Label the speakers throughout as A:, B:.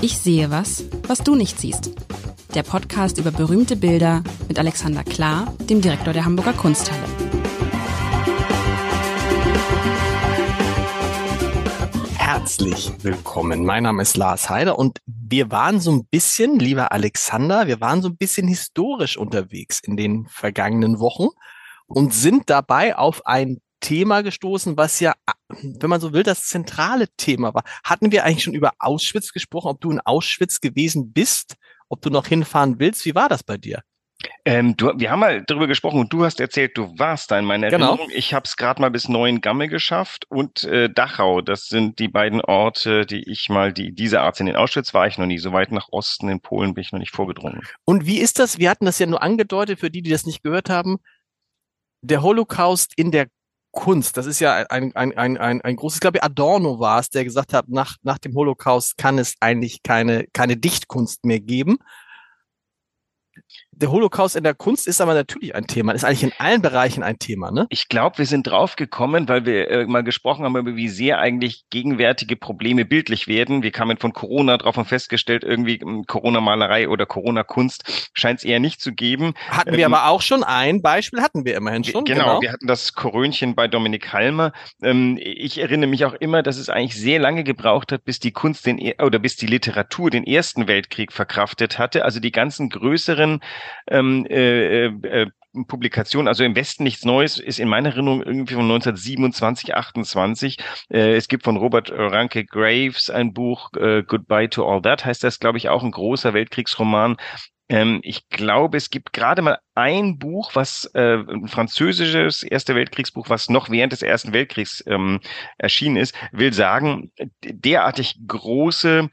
A: Ich sehe was, was du nicht siehst. Der Podcast über berühmte Bilder mit Alexander Klar, dem Direktor der Hamburger Kunsthalle.
B: Herzlich willkommen. Mein Name ist Lars Heider und wir waren so ein bisschen, lieber Alexander, wir waren so ein bisschen historisch unterwegs in den vergangenen Wochen und sind dabei auf ein Thema gestoßen, was ja, wenn man so will, das zentrale Thema war. Hatten wir eigentlich schon über Auschwitz gesprochen, ob du in Auschwitz gewesen bist, ob du noch hinfahren willst? Wie war das bei dir?
C: Ähm, du, wir haben mal darüber gesprochen und du hast erzählt, du warst da in meiner genau. Erinnerung. Ich habe es gerade mal bis Neuengamme geschafft und äh, Dachau. Das sind die beiden Orte, die ich mal, die diese Art sind. In Auschwitz war ich noch nie. So weit nach Osten in Polen bin ich noch nicht vorgedrungen.
B: Und wie ist das? Wir hatten das ja nur angedeutet für die, die das nicht gehört haben. Der Holocaust in der Kunst. Das ist ja ein, ein, ein, ein, ein großes, ich glaube, Adorno war es, der gesagt hat, nach, nach dem Holocaust kann es eigentlich keine, keine Dichtkunst mehr geben der Holocaust in der Kunst ist aber natürlich ein Thema, ist eigentlich in allen Bereichen ein Thema, ne?
C: Ich glaube, wir sind drauf gekommen, weil wir äh, mal gesprochen haben über wie sehr eigentlich gegenwärtige Probleme bildlich werden. Wir kamen von Corona drauf und festgestellt, irgendwie hm, Corona-Malerei oder Corona-Kunst scheint es eher nicht zu geben.
B: Hatten wir ähm, aber auch schon ein Beispiel, hatten wir immerhin schon.
C: Genau, genau. wir hatten das Korönchen bei Dominik Halmer. Ähm, ich erinnere mich auch immer, dass es eigentlich sehr lange gebraucht hat, bis die Kunst den, oder bis die Literatur den Ersten Weltkrieg verkraftet hatte. Also die ganzen größeren ähm, äh, äh, Publikation, also im Westen nichts Neues, ist in meiner Erinnerung irgendwie von 1927, 28. Äh, es gibt von Robert Ranke Graves ein Buch, äh, Goodbye to All That, heißt das, glaube ich, auch ein großer Weltkriegsroman. Ähm, ich glaube, es gibt gerade mal ein Buch, was äh, ein französisches Erste Weltkriegsbuch, was noch während des Ersten Weltkriegs ähm, erschienen ist, will sagen, derartig große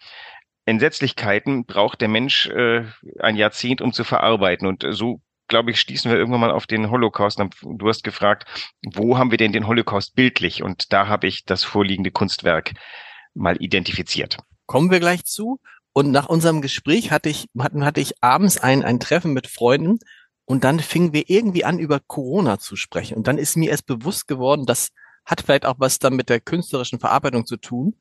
C: Entsetzlichkeiten braucht der Mensch äh, ein Jahrzehnt, um zu verarbeiten. Und so, glaube ich, stießen wir irgendwann mal auf den Holocaust. Du hast gefragt, wo haben wir denn den Holocaust bildlich? Und da habe ich das vorliegende Kunstwerk mal identifiziert.
B: Kommen wir gleich zu. Und nach unserem Gespräch hatte ich, hatten, hatte ich abends ein, ein Treffen mit Freunden und dann fingen wir irgendwie an, über Corona zu sprechen. Und dann ist mir erst bewusst geworden, das hat vielleicht auch was dann mit der künstlerischen Verarbeitung zu tun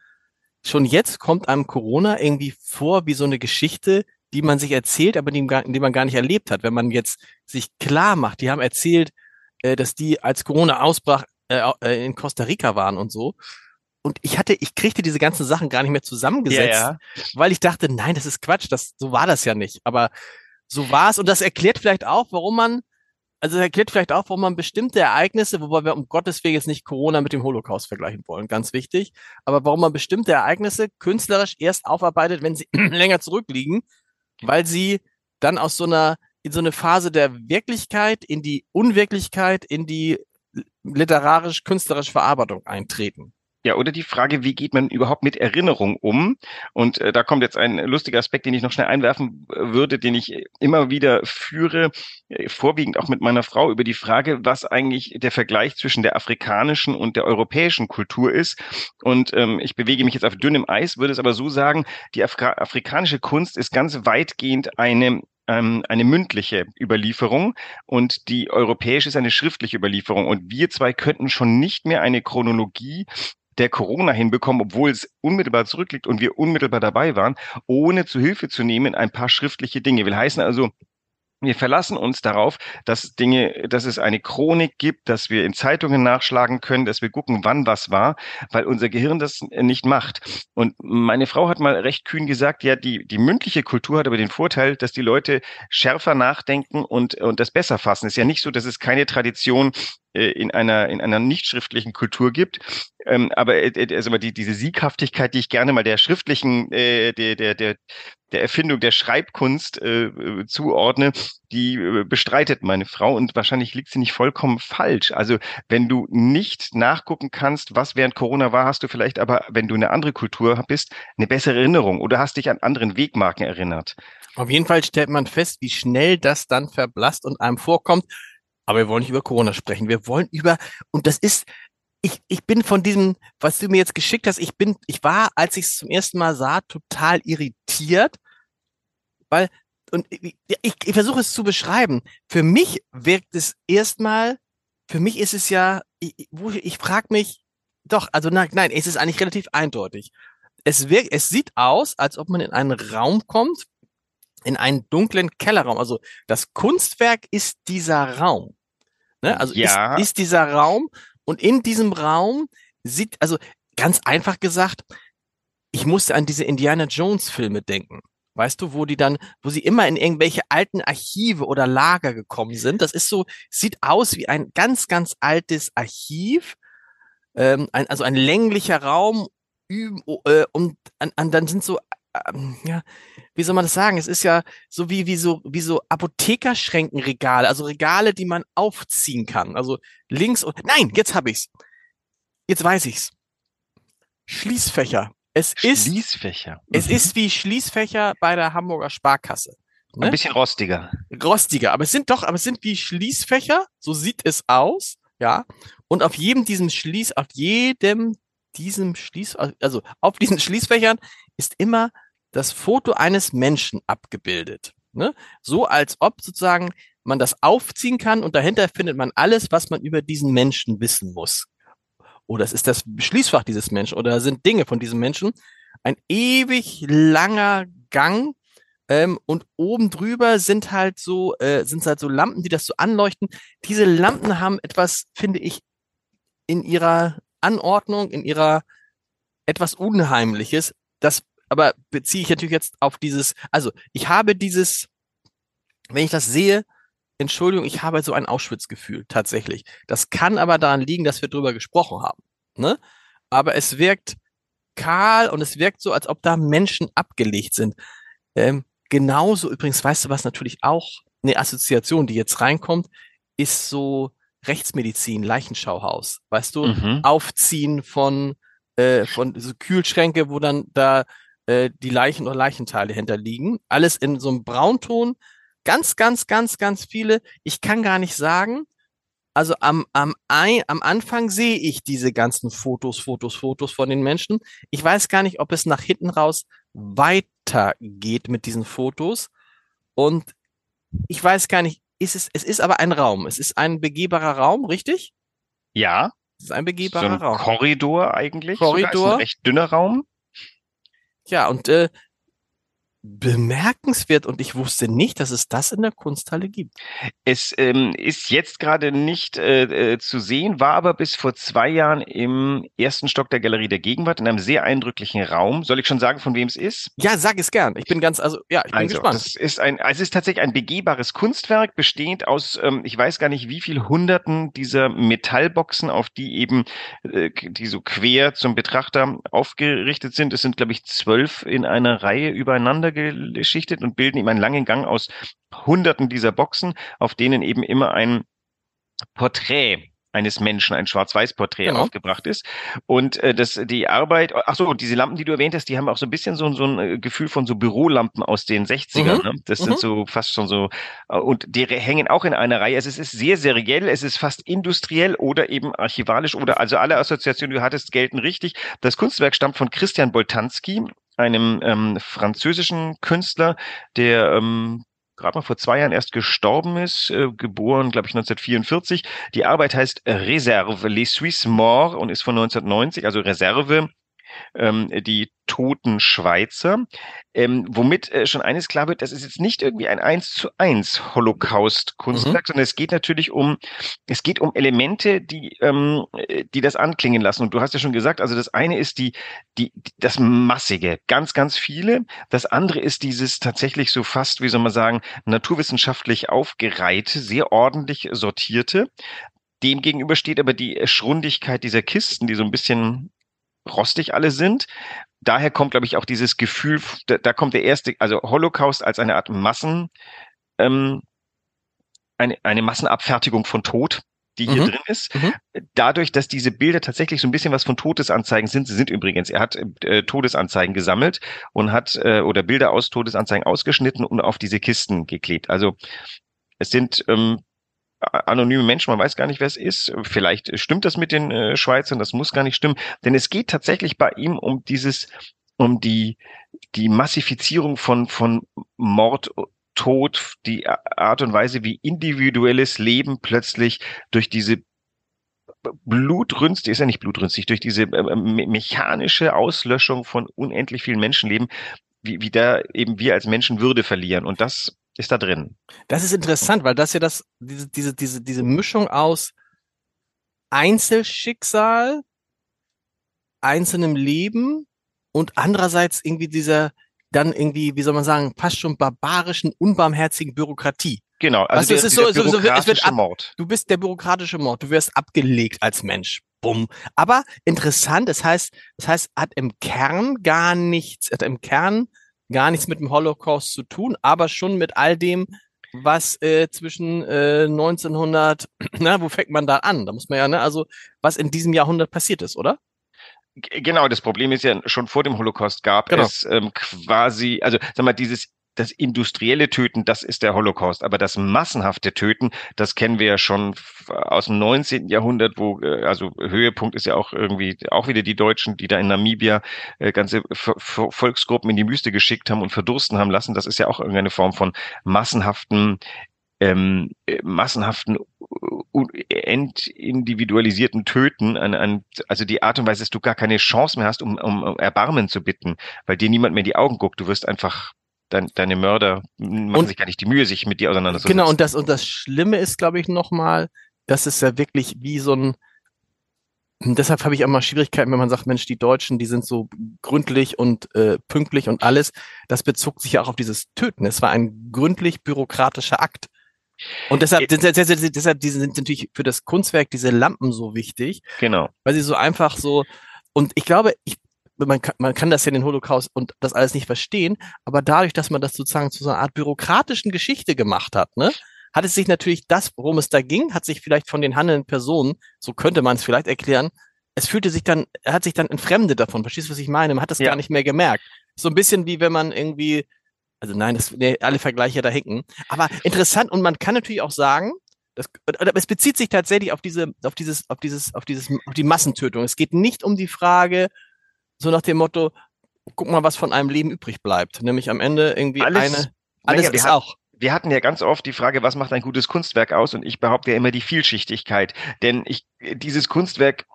B: schon jetzt kommt einem Corona irgendwie vor wie so eine Geschichte, die man sich erzählt, aber die, die man gar nicht erlebt hat. Wenn man jetzt sich klar macht, die haben erzählt, äh, dass die als Corona ausbrach äh, äh, in Costa Rica waren und so. Und ich hatte, ich kriegte diese ganzen Sachen gar nicht mehr zusammengesetzt, ja, ja. weil ich dachte, nein, das ist Quatsch, das, so war das ja nicht. Aber so war es und das erklärt vielleicht auch, warum man also erklärt vielleicht auch, warum man bestimmte Ereignisse, wobei wir um Gottes Willen jetzt nicht Corona mit dem Holocaust vergleichen wollen, ganz wichtig, aber warum man bestimmte Ereignisse künstlerisch erst aufarbeitet, wenn sie länger zurückliegen, weil sie dann aus so einer, in so eine Phase der Wirklichkeit, in die Unwirklichkeit, in die literarisch-künstlerische Verarbeitung eintreten.
C: Ja, oder die Frage, wie geht man überhaupt mit Erinnerung um? Und äh, da kommt jetzt ein lustiger Aspekt, den ich noch schnell einwerfen äh, würde, den ich immer wieder führe, äh, vorwiegend auch mit meiner Frau über die Frage, was eigentlich der Vergleich zwischen der afrikanischen und der europäischen Kultur ist. Und ähm, ich bewege mich jetzt auf dünnem Eis, würde es aber so sagen, die Afri afrikanische Kunst ist ganz weitgehend eine ähm, eine mündliche Überlieferung und die europäische ist eine schriftliche Überlieferung. Und wir zwei könnten schon nicht mehr eine Chronologie der Corona hinbekommen, obwohl es unmittelbar zurückliegt und wir unmittelbar dabei waren, ohne zu Hilfe zu nehmen ein paar schriftliche Dinge. Will heißen also, wir verlassen uns darauf, dass Dinge, dass es eine Chronik gibt, dass wir in Zeitungen nachschlagen können, dass wir gucken, wann was war, weil unser Gehirn das nicht macht. Und meine Frau hat mal recht kühn gesagt, ja, die, die mündliche Kultur hat aber den Vorteil, dass die Leute schärfer nachdenken und, und das besser fassen. Es ist ja nicht so, dass es keine Tradition äh, in einer, in einer nicht schriftlichen Kultur gibt. Ähm, aber äh, äh, also die, diese Sieghaftigkeit, die ich gerne mal der schriftlichen, äh, der, der, der, der Erfindung der Schreibkunst äh, zuordne, die äh, bestreitet meine Frau und wahrscheinlich liegt sie nicht vollkommen falsch. Also wenn du nicht nachgucken kannst, was während Corona war, hast du vielleicht aber, wenn du eine andere Kultur bist, eine bessere Erinnerung oder hast dich an anderen Wegmarken erinnert.
B: Auf jeden Fall stellt man fest, wie schnell das dann verblasst und einem vorkommt. Aber wir wollen nicht über Corona sprechen. Wir wollen über, und das ist, ich, ich bin von diesem, was du mir jetzt geschickt hast, ich bin, ich war, als ich es zum ersten Mal sah, total irritiert, weil, und ich, ich, ich versuche es zu beschreiben. Für mich wirkt es erstmal, für mich ist es ja, ich, ich frage mich, doch, also nein, nein, es ist eigentlich relativ eindeutig. es wirkt, es sieht aus, als ob man in einen Raum kommt, in einen dunklen Kellerraum. Also das Kunstwerk ist dieser Raum. Ne? Also
C: Ja.
B: ist, ist dieser Raum und in diesem Raum sieht, also ganz einfach gesagt, ich musste an diese Indiana Jones Filme denken. Weißt du, wo die dann, wo sie immer in irgendwelche alten Archive oder Lager gekommen sind. Das ist so, sieht aus wie ein ganz, ganz altes Archiv. Ähm, ein, also ein länglicher Raum äh, und an, an, dann sind so, ähm, ja, wie soll man das sagen? Es ist ja so wie, wie so, wie so Apothekerschränkenregale, also Regale, die man aufziehen kann. Also links und, nein, jetzt hab ich's. Jetzt weiß ich's. Schließfächer. Es ist,
C: Schließfächer.
B: es
C: Mhm.
B: ist wie Schließfächer bei der Hamburger Sparkasse. Ne?
C: ein bisschen rostiger.
B: rostiger, aber es sind doch, aber es sind wie Schließfächer, so sieht es aus, ja. Und auf jedem diesem Schließ, auf jedem diesem Schließ, also auf diesen Schließfächern ist immer das Foto eines Menschen abgebildet, ne? So als ob sozusagen man das aufziehen kann und dahinter findet man alles, was man über diesen Menschen wissen muss. Oder es ist das Schließfach dieses Menschen oder sind Dinge von diesem Menschen. Ein ewig langer Gang, ähm, und oben drüber sind halt so, äh, sind halt so Lampen, die das so anleuchten. Diese Lampen haben etwas, finde ich, in ihrer Anordnung, in ihrer etwas Unheimliches. Das aber beziehe ich natürlich jetzt auf dieses, also ich habe dieses, wenn ich das sehe, Entschuldigung, ich habe so ein Auschwitz-Gefühl, tatsächlich. Das kann aber daran liegen, dass wir drüber gesprochen haben. Ne? Aber es wirkt kahl und es wirkt so, als ob da Menschen abgelegt sind. Ähm, genauso übrigens, weißt du, was natürlich auch eine Assoziation, die jetzt reinkommt, ist so Rechtsmedizin, Leichenschauhaus. Weißt du,
C: Mhm.
B: Aufziehen von, äh, von so Kühlschränke, wo dann da äh, die Leichen oder Leichenteile hinterliegen. Alles in so einem Braunton. Ganz, ganz, ganz, ganz viele. Ich kann gar nicht sagen. Also am, am, am Anfang sehe ich diese ganzen Fotos, Fotos, Fotos von den Menschen. Ich weiß gar nicht, ob es nach hinten raus weitergeht mit diesen Fotos. Und ich weiß gar nicht, ist es, es ist aber ein Raum. Es ist ein begehbarer Raum, richtig?
C: Ja,
B: Es ist ein
C: so
B: begehbarer
C: ein
B: Raum.
C: Korridor eigentlich. Sogar. Ist
B: Korridor.
C: ein recht dünner Raum.
B: Ja, und äh, bemerkenswert, und ich wusste nicht, dass es das in der Kunsthalle gibt.
C: Es ähm, ist jetzt gerade nicht äh, äh, zu sehen, war aber bis vor zwei Jahren im ersten Stock der Galerie der Gegenwart in einem sehr eindrücklichen Raum. Soll ich schon sagen, von wem es ist?
B: Ja, sag es gern. Ich bin ganz, also ja, ich bin
C: Also,
B: gespannt.
C: das ist ein, also es ist tatsächlich ein begehbares Kunstwerk, bestehend aus, ähm, ich weiß gar nicht, wie viel Hunderten dieser Metallboxen, auf die eben, äh, die so quer zum Betrachter aufgerichtet sind. Es sind, glaube ich, zwölf in einer Reihe übereinander geschichtet und bilden eben einen langen Gang aus Hunderten dieser Boxen, auf denen eben immer ein Porträt eines Menschen, ein Schwarz-Weiß-Porträt
B: Genau.
C: aufgebracht ist. Und äh, das, die Arbeit, ach so, diese Lampen, die du erwähnt hast, die haben auch so ein bisschen so, so ein äh, Gefühl von so Bürolampen aus den 60ern.
B: Mhm.
C: Ne? Das
B: Mhm.
C: sind so fast schon so, äh, und die hängen auch in einer Reihe. Also es ist sehr seriell, es ist fast industriell oder eben archivalisch oder also alle Assoziationen, die du hattest, gelten richtig. Das Kunstwerk stammt von Christian Boltanski, einem ähm, französischen Künstler, der ähm, gerade mal vor zwei Jahren erst gestorben ist, äh, geboren, glaube ich, 1944. Die Arbeit heißt Reserve, Les Suisses Morts und ist von 1990, also Reserve, ähm, die toten Schweizer, ähm, womit äh, schon eines klar wird, das ist jetzt nicht irgendwie ein eins zu eins Holocaust-Kunstwerk, sondern es geht natürlich um, es geht um Elemente, die, ähm, äh, die das anklingen lassen. Und du hast ja schon gesagt, also das eine ist die, die, das Massige, ganz, ganz viele. Das andere ist dieses tatsächlich so fast, wie soll man sagen, naturwissenschaftlich aufgereihte, sehr ordentlich sortierte. Demgegenüber steht aber die Schrundigkeit dieser Kisten, die so ein bisschen rostig alle sind. Daher kommt, glaube ich, auch dieses Gefühl, da, da kommt der erste, also Holocaust als eine Art Massen, ähm, eine, eine Massenabfertigung von Tod, die hier
B: Mhm.
C: drin ist.
B: Mhm.
C: Dadurch, dass diese Bilder tatsächlich so ein bisschen was von Todesanzeigen sind, sie sind übrigens, er hat äh, Todesanzeigen gesammelt und hat äh, oder Bilder aus Todesanzeigen ausgeschnitten und auf diese Kisten geklebt. Also es sind ähm, anonyme Menschen, man weiß gar nicht, wer es ist. Vielleicht stimmt das mit den äh, Schweizern, das muss gar nicht stimmen, denn es geht tatsächlich bei ihm um dieses, um die, die Massifizierung von, von Mord, Tod, die Art und Weise, wie individuelles Leben plötzlich durch diese blutrünstig, ist ja nicht blutrünstig, durch diese äh, mechanische Auslöschung von unendlich vielen Menschenleben, wie, wie da eben wir als Menschen Würde verlieren. Und das ist da drin.
B: Das ist interessant, weil das ja das, diese, diese, diese, diese Mischung aus Einzelschicksal, einzelnem Leben und andererseits irgendwie dieser, dann irgendwie, wie soll man sagen, fast schon barbarischen, unbarmherzigen Bürokratie.
C: Genau,
B: also weißt du, es ist so, so, so, es wird ab, Mord. Du bist der bürokratische Mord, du wirst abgelegt als Mensch. Bumm. Aber interessant, das heißt, das heißt, hat im Kern gar nichts, hat im Kern gar nichts mit dem Holocaust zu tun, aber schon mit all dem, was äh, zwischen äh, 1900, na, wo fängt man da an? Da muss man ja, ne, also was in diesem Jahrhundert passiert ist, oder?
C: Genau, das Problem ist ja, schon vor dem Holocaust gab genau. es ähm, quasi, also sag mal, dieses das industrielle Töten, das ist der Holocaust. Aber das massenhafte Töten, das kennen wir ja schon aus dem 19. Jahrhundert, wo, äh, also Höhepunkt ist ja auch irgendwie, auch wieder die Deutschen, die da in Namibia äh, ganze Volksgruppen in die Wüste geschickt haben und verdursten haben lassen. Das ist ja auch irgendeine Form von massenhaften ähm, äh, massenhaften entindividualisierten Töten, an, an, also die Art und Weise, dass du gar keine Chance mehr hast, um, um Erbarmen zu bitten, weil dir niemand mehr in die Augen guckt. Du wirst einfach dein, deine Mörder machen und, sich gar nicht die Mühe, sich mit dir auseinanderzusetzen.
B: Genau, und das, und das Schlimme ist, glaube ich, nochmal, dass es ja wirklich wie so ein, deshalb habe ich auch mal Schwierigkeiten, wenn man sagt, Mensch, die Deutschen, die sind so gründlich und äh, pünktlich und alles. Das bezog sich ja auch auf dieses Töten. Es war ein gründlich bürokratischer Akt. Und deshalb, äh, deshalb, deshalb sind natürlich für das Kunstwerk diese Lampen so wichtig.
C: Genau.
B: Weil sie so einfach so, und ich glaube, ich, man kann, man kann das ja den Holocaust und das alles nicht verstehen, aber dadurch, dass man das sozusagen zu so einer Art bürokratischen Geschichte gemacht hat, ne, hat es sich natürlich das, worum es da ging, hat sich vielleicht von den handelnden Personen, so könnte man es vielleicht erklären, es fühlte sich dann, er hat sich dann entfremdet davon. Verstehst du, was ich meine? Man hat das ja. gar nicht mehr gemerkt. So ein bisschen wie wenn man irgendwie, also nein, das, nee, alle Vergleiche da hinken. Aber interessant und man kann natürlich auch sagen, das, es bezieht sich tatsächlich auf diese, auf dieses, auf dieses, auf dieses, auf die Massentötung. Es geht nicht um die Frage, so nach dem Motto, guck mal, was von einem Leben übrig bleibt. Nämlich am Ende irgendwie alles, eine,
C: alles ist auch wir hatten ja ganz oft die Frage, was macht ein gutes Kunstwerk aus? Und ich behaupte ja immer die Vielschichtigkeit. Denn ich, dieses Kunstwerk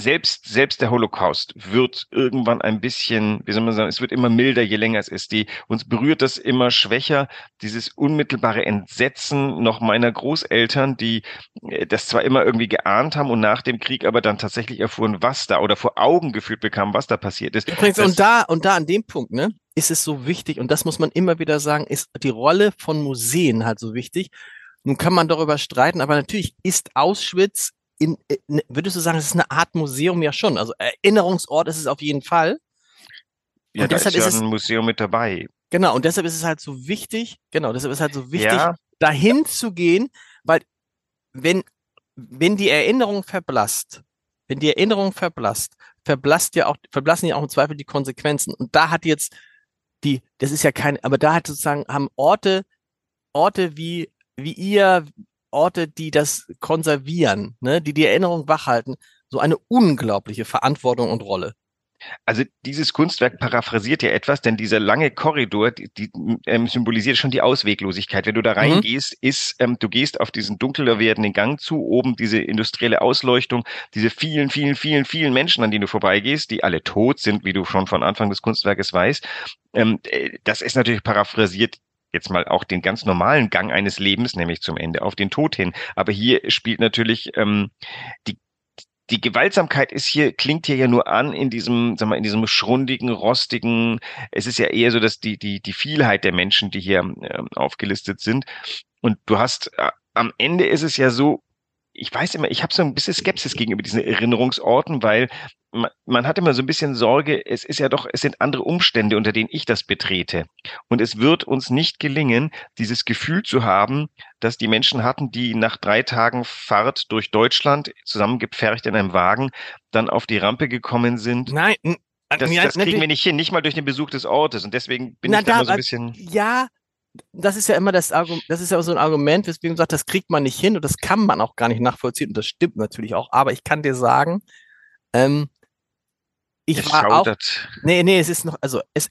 C: selbst, selbst der Holocaust wird irgendwann ein bisschen, wie soll man sagen, es wird immer milder, je länger es ist. Die, uns berührt das immer schwächer, dieses unmittelbare Entsetzen noch meiner Großeltern, die äh, das zwar immer irgendwie geahnt haben und nach dem Krieg aber dann tatsächlich erfuhren, was da oder vor Augen geführt bekamen, was da passiert ist.
B: Übrigens, und da, und da an dem Punkt, ne, ist es so wichtig, und das muss man immer wieder sagen, ist die Rolle von Museen halt so wichtig. Nun kann man darüber streiten, aber natürlich ist Auschwitz in, in, äh, ne, würdest du sagen, es ist eine Art Museum ja schon? Also Erinnerungsort ist es auf jeden Fall.
C: Ja, und da deshalb ist ja ist es, ein Museum mit dabei.
B: Genau, und deshalb ist es halt so wichtig, genau, deshalb ist es halt so wichtig, ja. dahin zu gehen, weil wenn, wenn die Erinnerung verblasst, wenn die Erinnerung verblasst, verblasst ja auch, verblassen ja auch im Zweifel die Konsequenzen. Und da hat jetzt die, das ist ja kein, aber da hat sozusagen, haben Orte, Orte wie, wie ihr, Orte, die das konservieren, ne, die die Erinnerung wachhalten, so eine unglaubliche Verantwortung und Rolle.
C: Also dieses Kunstwerk paraphrasiert ja etwas, denn dieser lange Korridor, die, die ähm, symbolisiert schon die Ausweglosigkeit. Wenn du da mhm. reingehst, mhm. ist, ähm, du gehst auf diesen dunkler werdenden Gang zu, oben diese industrielle Ausleuchtung, diese vielen, vielen, vielen, vielen Menschen, an denen du vorbeigehst, die alle tot sind, wie du schon von Anfang des Kunstwerkes weißt. Ähm, äh, das ist natürlich paraphrasiert jetzt mal auch den ganz normalen Gang eines Lebens, nämlich zum Ende auf den Tod hin. Aber hier spielt natürlich ähm, die die Gewaltsamkeit ist hier, klingt hier ja nur an in diesem, sag mal, in diesem schrundigen, rostigen, es ist ja eher so, dass die, die, die Vielheit der Menschen, die hier äh, aufgelistet sind. Und du hast, äh, am Ende ist es ja so, ich weiß immer, ich habe so ein bisschen Skepsis gegenüber diesen Erinnerungsorten, weil man, man hat immer so ein bisschen Sorge, es ist ja doch, es sind andere Umstände, unter denen ich das betrete. Und es wird uns nicht gelingen, dieses Gefühl zu haben, dass die Menschen hatten, die nach drei Tagen Fahrt durch Deutschland zusammengepfercht in einem Wagen dann auf die Rampe gekommen sind.
B: Nein,
C: das, ja, das kriegen wir nicht hin, nicht mal durch den Besuch des Ortes. Und deswegen bin Na, ich da, da immer so ein bisschen.
B: Ja, das ist ja immer das Argument, das ist ja so ein Argument, weswegen man sagt, das kriegt man nicht hin und das kann man auch gar nicht nachvollziehen und das stimmt natürlich auch. Aber ich kann dir sagen, ähm, ich es war schaudert. auch, nee, nee, es ist noch, also es,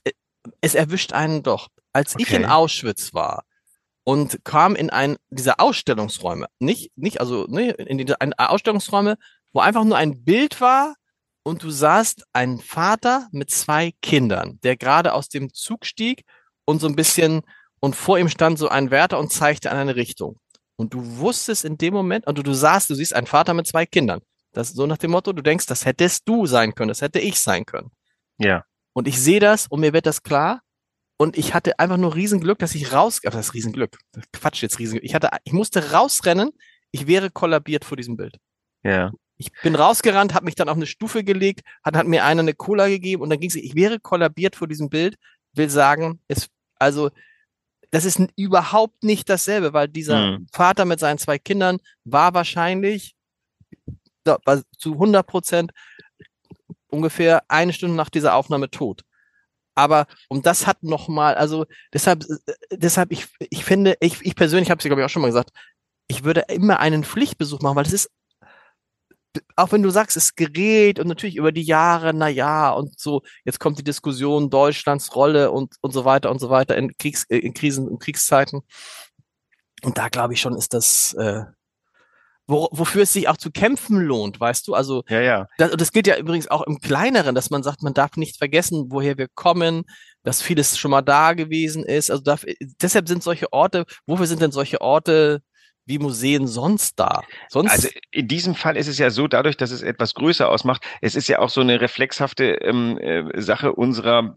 B: es erwischt einen doch. Als okay. ich in Auschwitz war und kam in ein dieser Ausstellungsräume, nicht nicht also ne, in diese ein Ausstellungsräume, wo einfach nur ein Bild war und du sahst einen Vater mit zwei Kindern, der gerade aus dem Zug stieg und so ein bisschen und vor ihm stand so ein Wärter und zeigte an eine Richtung. Und du wusstest in dem Moment, und du, du sahst, du siehst einen Vater mit zwei Kindern. Das ist so nach dem Motto, du denkst, das hättest du sein können, das hätte ich sein können.
C: Ja.
B: Und ich sehe das und mir wird das klar. Und ich hatte einfach nur Riesenglück, dass ich raus, aber das ist Riesenglück. Quatsch jetzt Riesenglück. Ich hatte, ich musste rausrennen. Ich wäre kollabiert vor diesem Bild.
C: Ja.
B: Ich bin rausgerannt, habe mich dann auf eine Stufe gelegt, hat, hat mir einer eine Cola gegeben und dann ging es, ich wäre kollabiert vor diesem Bild, will sagen, es, also, das ist überhaupt nicht dasselbe, weil dieser
C: Mhm.
B: Vater mit seinen zwei Kindern war wahrscheinlich war zu 100 Prozent ungefähr eine Stunde nach dieser Aufnahme tot. Aber und das hat noch mal, also deshalb, äh, deshalb ich, ich finde, ich, ich persönlich habe es glaube ich auch schon mal gesagt, ich würde immer einen Pflichtbesuch machen, weil es ist auch wenn du sagst, es gerät und natürlich über die Jahre, na ja, und so, jetzt kommt die Diskussion Deutschlands Rolle und, und so weiter und so weiter in Kriegs, äh, in Krisen, in Kriegszeiten. Und da glaube ich schon, ist das, äh, wo, wofür es sich auch zu kämpfen lohnt, weißt du? Also,
C: Ja, ja.
B: das, und das gilt ja übrigens auch im Kleineren, dass man sagt, man darf nicht vergessen, woher wir kommen, dass vieles schon mal da gewesen ist. Also darf, deshalb sind solche Orte, wofür sind denn solche Orte wie Museen sonst da? Sonst,
C: Also in diesem Fall ist es ja so, dadurch, dass es etwas größer ausmacht, es ist ja auch so eine reflexhafte ähm, äh, Sache unserer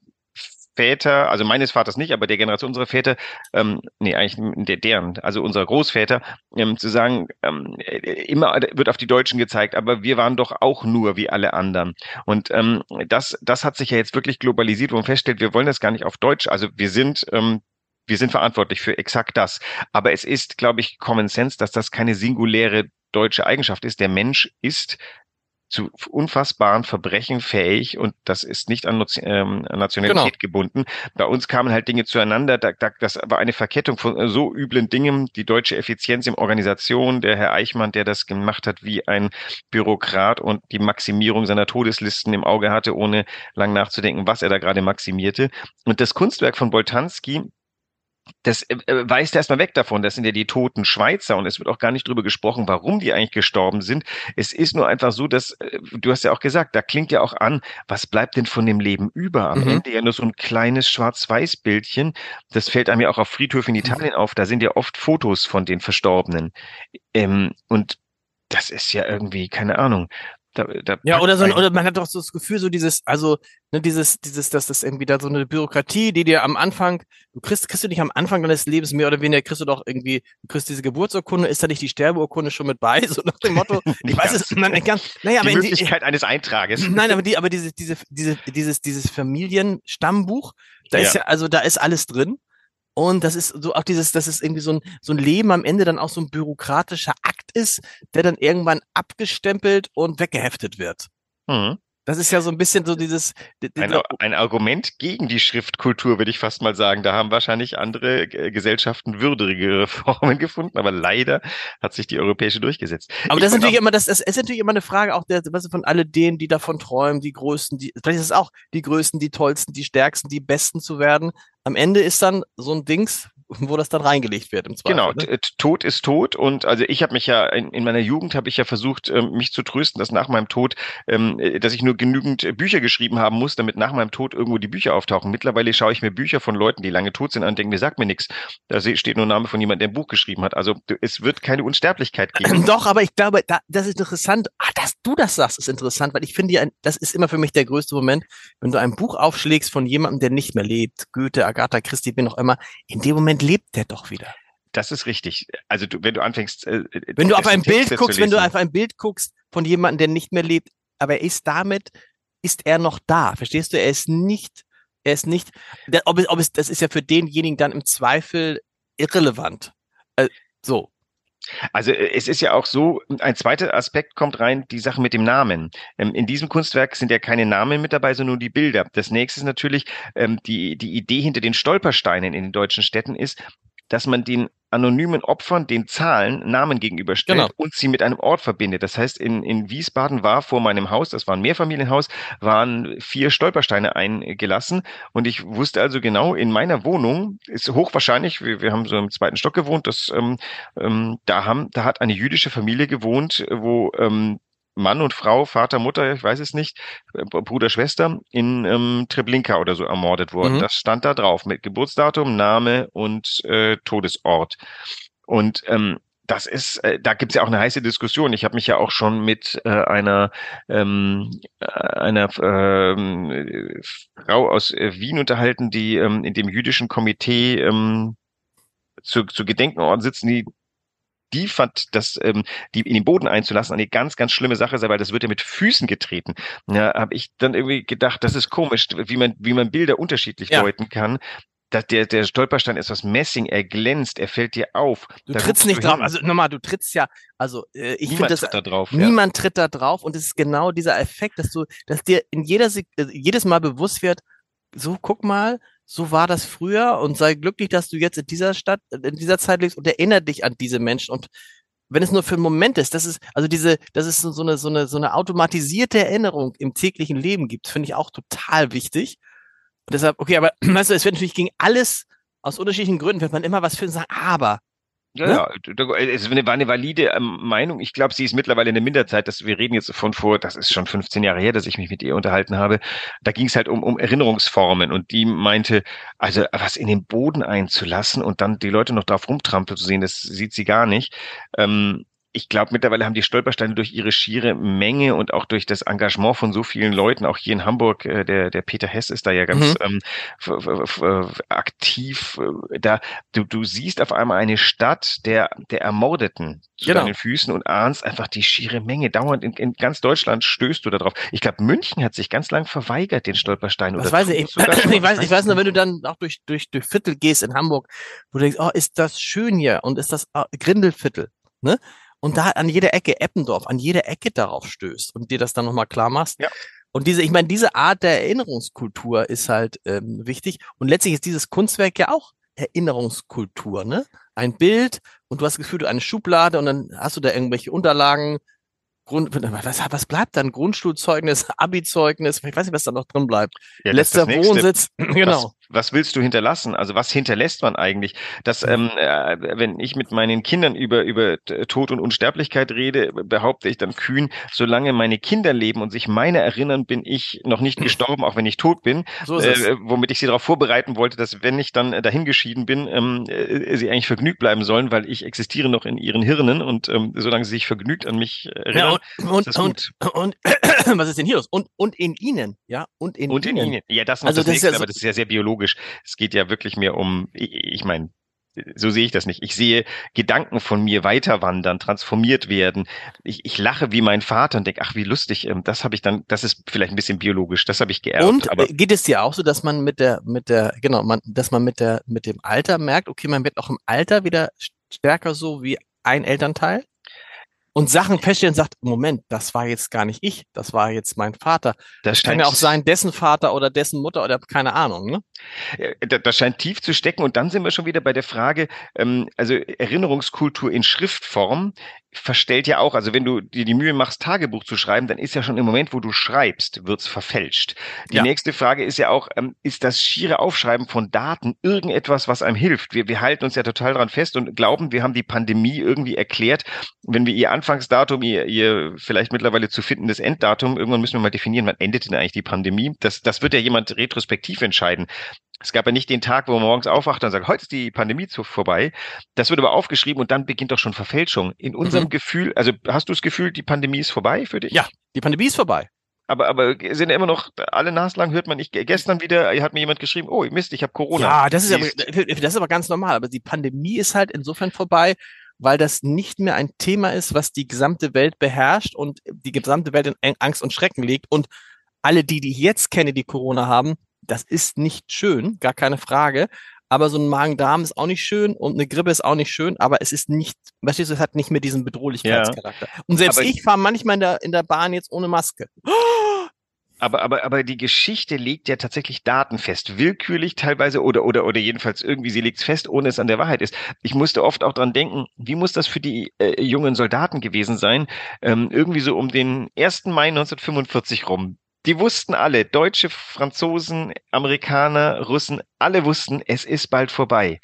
C: Väter, also meines Vaters nicht, aber der Generation unserer Väter, ähm, nee, eigentlich der, deren, also unserer Großväter, ähm, zu sagen, ähm, äh, immer wird auf die Deutschen gezeigt, aber wir waren doch auch nur wie alle anderen. Und ähm, das, das hat sich ja jetzt wirklich globalisiert, wo man feststellt, wir wollen das gar nicht auf Deutsch, also wir sind ähm, wir sind verantwortlich für exakt das. Aber es ist, glaube ich, Common Sense, dass das keine singuläre deutsche Eigenschaft ist. Der Mensch ist zu unfassbaren Verbrechen fähig und das ist nicht an ähm, Nationalität genau. gebunden. Bei uns kamen halt Dinge zueinander. Da, da, das war eine Verkettung von so üblen Dingen. Die deutsche Effizienz in Organisation, der Herr Eichmann, der das gemacht hat wie ein Bürokrat und die Maximierung seiner Todeslisten im Auge hatte, ohne lang nachzudenken, was er da gerade maximierte. Und das Kunstwerk von Boltanski, das äh, weist erstmal weg davon. Das sind ja die toten Schweizer und es wird auch gar nicht drüber gesprochen, warum die eigentlich gestorben sind. Es ist nur einfach so, dass, äh, du hast ja auch gesagt, da klingt ja auch an, was bleibt denn von dem Leben über? Am mhm. Ende ja nur so ein kleines Schwarz-Weiß-Bildchen. Das fällt einem ja auch auf Friedhöfen in Italien mhm. auf. Da sind ja oft Fotos von den Verstorbenen. Ähm, und das ist ja irgendwie, keine Ahnung.
B: Da, da ja, oder so, oder man hat doch so das Gefühl, so dieses, also, ne, dieses, dieses, dass das irgendwie da so eine Bürokratie, die dir am Anfang, du kriegst, kriegst du nicht am Anfang deines Lebens mehr oder weniger, kriegst du doch irgendwie, du kriegst diese Geburtsurkunde, ist da nicht die Sterbeurkunde schon mit bei, so nach dem Motto, ich weiß es, man, ganz,
C: naja, die aber Möglichkeit die, eines Eintrages.
B: Nein, aber die, aber diese, diese, diese, dieses, dieses Familienstammbuch, da ja. ist ja, also da ist alles drin. Und das ist so auch dieses, dass es irgendwie so ein, so ein Leben am Ende dann auch so ein bürokratischer Akt ist, der dann irgendwann abgestempelt und weggeheftet wird. Mhm. Das ist ja so ein bisschen so dieses.
C: Ein, ein, Argument gegen die Schriftkultur, würde ich fast mal sagen. Da haben wahrscheinlich andere Gesellschaften würdigere Formen gefunden, aber leider hat sich die europäische durchgesetzt.
B: Aber ich das ist natürlich immer, das, das ist natürlich immer eine Frage auch der, was von alle denen, die davon träumen, die Größten, die, vielleicht ist es auch die Größten, die Tollsten, die Stärksten, die Besten zu werden. Am Ende ist dann so ein Dings, wo das dann reingelegt wird im
C: Zweifel. Genau, ne? Tod ist tot und also ich habe mich ja in, in meiner Jugend habe ich ja versucht, ähm, mich zu trösten, dass nach meinem Tod, ähm, dass ich nur genügend Bücher geschrieben haben muss, damit nach meinem Tod irgendwo die Bücher auftauchen. Mittlerweile schaue ich mir Bücher von Leuten, die lange tot sind, an und denke mir, sagt mir nichts. Da steht nur Name von jemandem, der ein Buch geschrieben hat. Also es wird keine Unsterblichkeit geben.
B: Doch, aber ich glaube, da, das ist interessant. Ah, dass du das sagst, ist interessant, weil ich finde ja, das ist immer für mich der größte Moment, wenn du ein Buch aufschlägst von jemandem, der nicht mehr lebt, Goethe, Agatha Christie, bin auch immer. In dem Moment lebt der doch wieder.
C: Das ist richtig. Also du, wenn du anfängst, äh,
B: wenn du auf ein Bild guckst, wenn du auf ein Bild guckst von jemandem, der nicht mehr lebt, aber er ist damit, ist er noch da. Verstehst du? Er ist nicht, er ist nicht, ob es, ob es, das ist ja für denjenigen dann im Zweifel irrelevant. Äh, so.
C: Also es ist ja auch so, ein zweiter Aspekt kommt rein, die Sache mit dem Namen. Ähm, in diesem Kunstwerk sind ja keine Namen mit dabei, sondern nur die Bilder. Das nächste ist natürlich, ähm, die, die Idee hinter den Stolpersteinen in den deutschen Städten ist, dass man den anonymen Opfern den Zahlen Namen gegenüberstellt
B: Genau.
C: und sie mit einem Ort verbindet. Das heißt, in, in Wiesbaden war vor meinem Haus, das war ein Mehrfamilienhaus, waren vier Stolpersteine eingelassen und ich wusste also genau, in meiner Wohnung ist hochwahrscheinlich, wir, wir haben so im zweiten Stock gewohnt, dass ähm, ähm, da haben, da hat eine jüdische Familie gewohnt, wo ähm, Mann und Frau, Vater, Mutter, ich weiß es nicht, äh, Bruder, Schwester in ähm, Treblinka oder so ermordet wurden.
B: Mhm.
C: Das stand da drauf mit Geburtsdatum, Name und äh, Todesort. Und ähm, das ist, äh, da gibt's ja auch eine heiße Diskussion. Ich habe mich ja auch schon mit äh, einer ähm, äh, einer äh, Frau aus äh, Wien unterhalten, die ähm, in dem jüdischen Komitee ähm, zu, zu Gedenkenorten sitzen, die die fand, das ähm, die in den Boden einzulassen, eine ganz, ganz schlimme Sache sei, weil das wird ja mit Füßen getreten. Ja, habe ich dann irgendwie gedacht, das ist komisch, wie man, wie man Bilder unterschiedlich
B: Ja.
C: deuten kann. Dass der, der Stolperstein ist aus Messing, er glänzt, er fällt dir auf.
B: Du
C: Da
B: trittst nicht
C: du
B: drauf. Also nochmal, du trittst ja, also äh, ich finde
C: Niemand
B: das,
C: tritt da drauf. ja.
B: niemand tritt da drauf und es ist genau dieser Effekt, dass du, dass dir in jeder Sek äh, jedes Mal bewusst wird, so guck mal, so war das früher und sei glücklich, dass du jetzt in dieser Stadt, in dieser Zeit lebst und erinnere dich an diese Menschen und wenn es nur für einen Moment ist, das ist, also diese, das ist so eine, so eine, so eine automatisierte Erinnerung im täglichen Leben gibt, finde ich auch total wichtig. Und deshalb, okay, aber weißt du, es wird natürlich gegen alles aus unterschiedlichen Gründen, wird man immer was finden sagen, aber,
C: Ja,
B: Ne?
C: ja, es war eine valide ähm, Meinung. Ich glaube, sie ist mittlerweile in der Minderzeit. Dass wir reden jetzt von vor, das ist schon 15 Jahre her, dass ich mich mit ihr unterhalten habe. Da ging es halt um, um Erinnerungsformen und die meinte, also was in den Boden einzulassen und dann die Leute noch drauf rumtrampeln zu sehen, das sieht sie gar nicht. Ähm, ich glaube, mittlerweile haben die Stolpersteine durch ihre schiere Menge und auch durch das Engagement von so vielen Leuten, auch hier in Hamburg, äh, der, der Peter Hess ist da ja ganz
B: Mhm.
C: ähm, aktiv. äh, Da du, du siehst auf einmal eine Stadt der, der Ermordeten zu
B: Genau.
C: deinen Füßen und ahnst einfach die schiere Menge. Dauernd in, in ganz Deutschland stößt du da drauf. Ich glaube, München hat sich ganz lang verweigert, den Stolperstein.
B: Das
C: oder
B: weiß ich. ich weiß, ich weiß nur, wenn du dann auch durch, durch, durch Viertel gehst in Hamburg, wo du denkst, oh, ist das schön hier und ist das ah, Grindelviertel, ne? Und da an jeder Ecke Eppendorf, an jeder Ecke darauf stößt und dir das dann nochmal klar machst.
C: Ja.
B: Und diese, ich meine, diese Art der Erinnerungskultur ist halt ähm, wichtig. Und letztlich ist dieses Kunstwerk ja auch Erinnerungskultur, ne? Ein Bild und du hast das Gefühl, du eine Schublade und dann hast du da irgendwelche Unterlagen, Grund, was, was bleibt dann? Grundschulzeugnis, Abi-Zeugnis, ich weiß nicht, was da noch drin bleibt.
C: Ja,
B: Letzter. Wohnsitz, genau.
C: Was, willst du hinterlassen? Also was hinterlässt man eigentlich? Das, ähm, äh, wenn ich mit meinen Kindern über, über Tod und Unsterblichkeit rede, behaupte ich dann kühn, solange meine Kinder leben und sich meine erinnern, bin ich noch nicht gestorben, auch wenn ich tot bin.
B: So.
C: Äh, womit ich sie darauf vorbereiten wollte, dass wenn ich dann dahingeschieden bin, ähm, äh, sie eigentlich vergnügt bleiben sollen, weil ich existiere noch in ihren Hirnen und ähm, solange sie sich vergnügt an mich erinnern,
B: Ja, und, und, und, und, was ist denn hier los? Und, und in ihnen, ja, und in
C: Und in
B: ihnen.
C: Ihnen. Ja, das ist
B: Also
C: das,
B: das ist
C: nächste,
B: ja so-
C: aber das ist ja sehr biologisch. Es geht ja wirklich mehr um, ich, ich meine, so sehe ich das nicht. Ich sehe Gedanken von mir weiterwandern, transformiert werden. Ich, ich lache wie mein Vater und denke, ach, wie lustig, ähm, das habe ich dann, das ist vielleicht ein bisschen biologisch, das habe ich geerbt.
B: Und
C: aber
B: äh, geht es dir auch so, dass man mit der, mit der, genau, man, dass man mit der, mit dem Alter merkt, okay, man wird auch im Alter wieder stärker so wie ein Elternteil? Und Sachen feststellen und sagt, Moment, das war jetzt gar nicht ich, das war jetzt mein Vater.
C: das
B: Kann ja auch sein, dessen Vater oder dessen Mutter oder keine Ahnung, ne?
C: Äh, da- Das scheint tief zu stecken. Und dann sind wir schon wieder bei der Frage, ähm, also Erinnerungskultur in Schriftform verstellt ja auch, also wenn du dir die Mühe machst, Tagebuch zu schreiben, dann ist ja schon im Moment, wo du schreibst, wird's verfälscht. Die
B: Ja.
C: nächste Frage ist ja auch, ähm, ist das schiere Aufschreiben von Daten irgendetwas, was einem hilft? Wir, wir halten uns ja total dran fest und glauben, wir haben die Pandemie irgendwie erklärt. Wenn wir ihr Anfangsdatum, ihr, ihr vielleicht mittlerweile zu findendes Enddatum, irgendwann müssen wir mal definieren, wann endet denn eigentlich die Pandemie? Das, das wird ja jemand retrospektiv entscheiden. Es gab ja nicht den Tag, wo man morgens aufwacht und sagt, heute ist die Pandemie zu, vorbei. Das wird aber aufgeschrieben und dann beginnt doch schon Verfälschung. In unserem
B: Mhm.
C: Gefühl, also hast du das Gefühl, die Pandemie ist vorbei für dich?
B: Ja. Die Pandemie ist vorbei.
C: Aber, aber sind immer noch, alle naslang hört man nicht, gestern wieder hat mir jemand geschrieben, oh Mist, ich habe Corona.
B: Ja, das ist aber, das ist aber ganz normal. Aber die Pandemie ist halt insofern vorbei, weil das nicht mehr ein Thema ist, was die gesamte Welt beherrscht und die gesamte Welt in Angst und Schrecken liegt. Und alle die, die ich jetzt kenne, die Corona haben, das ist nicht schön, gar keine Frage. Aber so ein Magen-Darm ist auch nicht schön und eine Grippe ist auch nicht schön, aber es ist nicht, weißt du, es hat nicht mehr diesen Bedrohlichkeitscharakter. Und selbst
C: Aber-
B: ich fahre manchmal in der, in der Bahn jetzt ohne Maske.
C: Aber, aber, aber die Geschichte legt ja tatsächlich Daten fest, willkürlich teilweise oder, oder, oder jedenfalls irgendwie, sie legt es fest, ohne es an der Wahrheit ist. Ich musste oft auch dran denken, wie muss das für die äh, jungen Soldaten gewesen sein? Ähm, irgendwie so um den 1. Mai 1945 rum. Die wussten alle, Deutsche, Franzosen, Amerikaner, Russen, alle wussten, es ist bald vorbei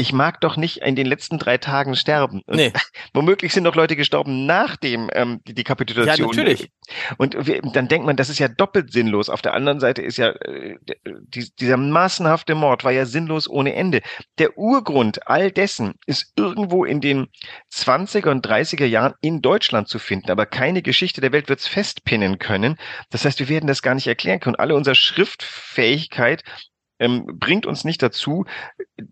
C: ich mag doch nicht in den letzten drei Tagen sterben. Nee. Womöglich sind noch Leute gestorben nachdem ähm, die, die Kapitulation.
B: Ja, natürlich.
C: Und dann denkt man, das ist ja doppelt sinnlos. Auf der anderen Seite ist ja äh, die, dieser massenhafte Mord war ja sinnlos ohne Ende. Der Urgrund all dessen ist irgendwo in den 20er und 30er Jahren in Deutschland zu finden, aber keine Geschichte der Welt wird es festpinnen können. Das heißt, wir werden das gar nicht erklären können. Alle unsere Schriftfähigkeit ähm, bringt uns nicht dazu,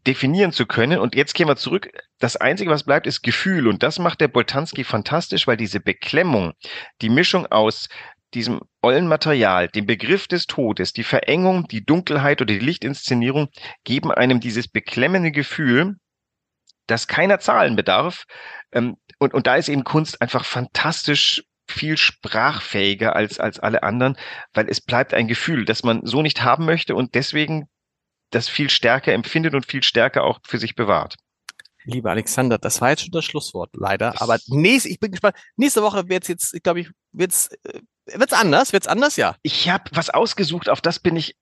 C: definieren zu können. Und jetzt gehen wir zurück. Das Einzige, was bleibt, ist Gefühl. Und das macht der Boltanski fantastisch, weil diese Beklemmung, die Mischung aus diesem ollen Material, dem Begriff des Todes, die Verengung, die Dunkelheit oder die Lichtinszenierung geben einem dieses beklemmende Gefühl, das keiner Zahlen bedarf. Ähm, und, und da ist eben Kunst einfach fantastisch viel sprachfähiger als, als alle anderen, weil es bleibt ein Gefühl, das man so nicht haben möchte und deswegen das viel stärker empfindet und viel stärker auch für sich bewahrt.
B: Lieber Alexander, das war jetzt schon das Schlusswort, leider. Aber nächste, ich bin gespannt. Nächste Woche wird's jetzt, ich glaube ich, wird's, äh, wird's anders, wird's anders, ja.
C: Ich habe was ausgesucht, auf das bin ich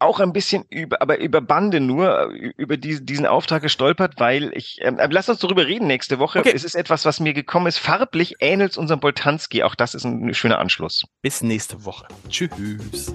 C: auch ein bisschen über, aber über Bande nur, über die, diesen Auftrag gestolpert, weil ich, ähm, lass uns darüber reden nächste Woche. Okay. Es ist etwas, was mir gekommen ist. Farblich ähnelt es unserem Boltanski. Auch das ist ein schöner Anschluss.
B: Bis nächste Woche. Tschüss.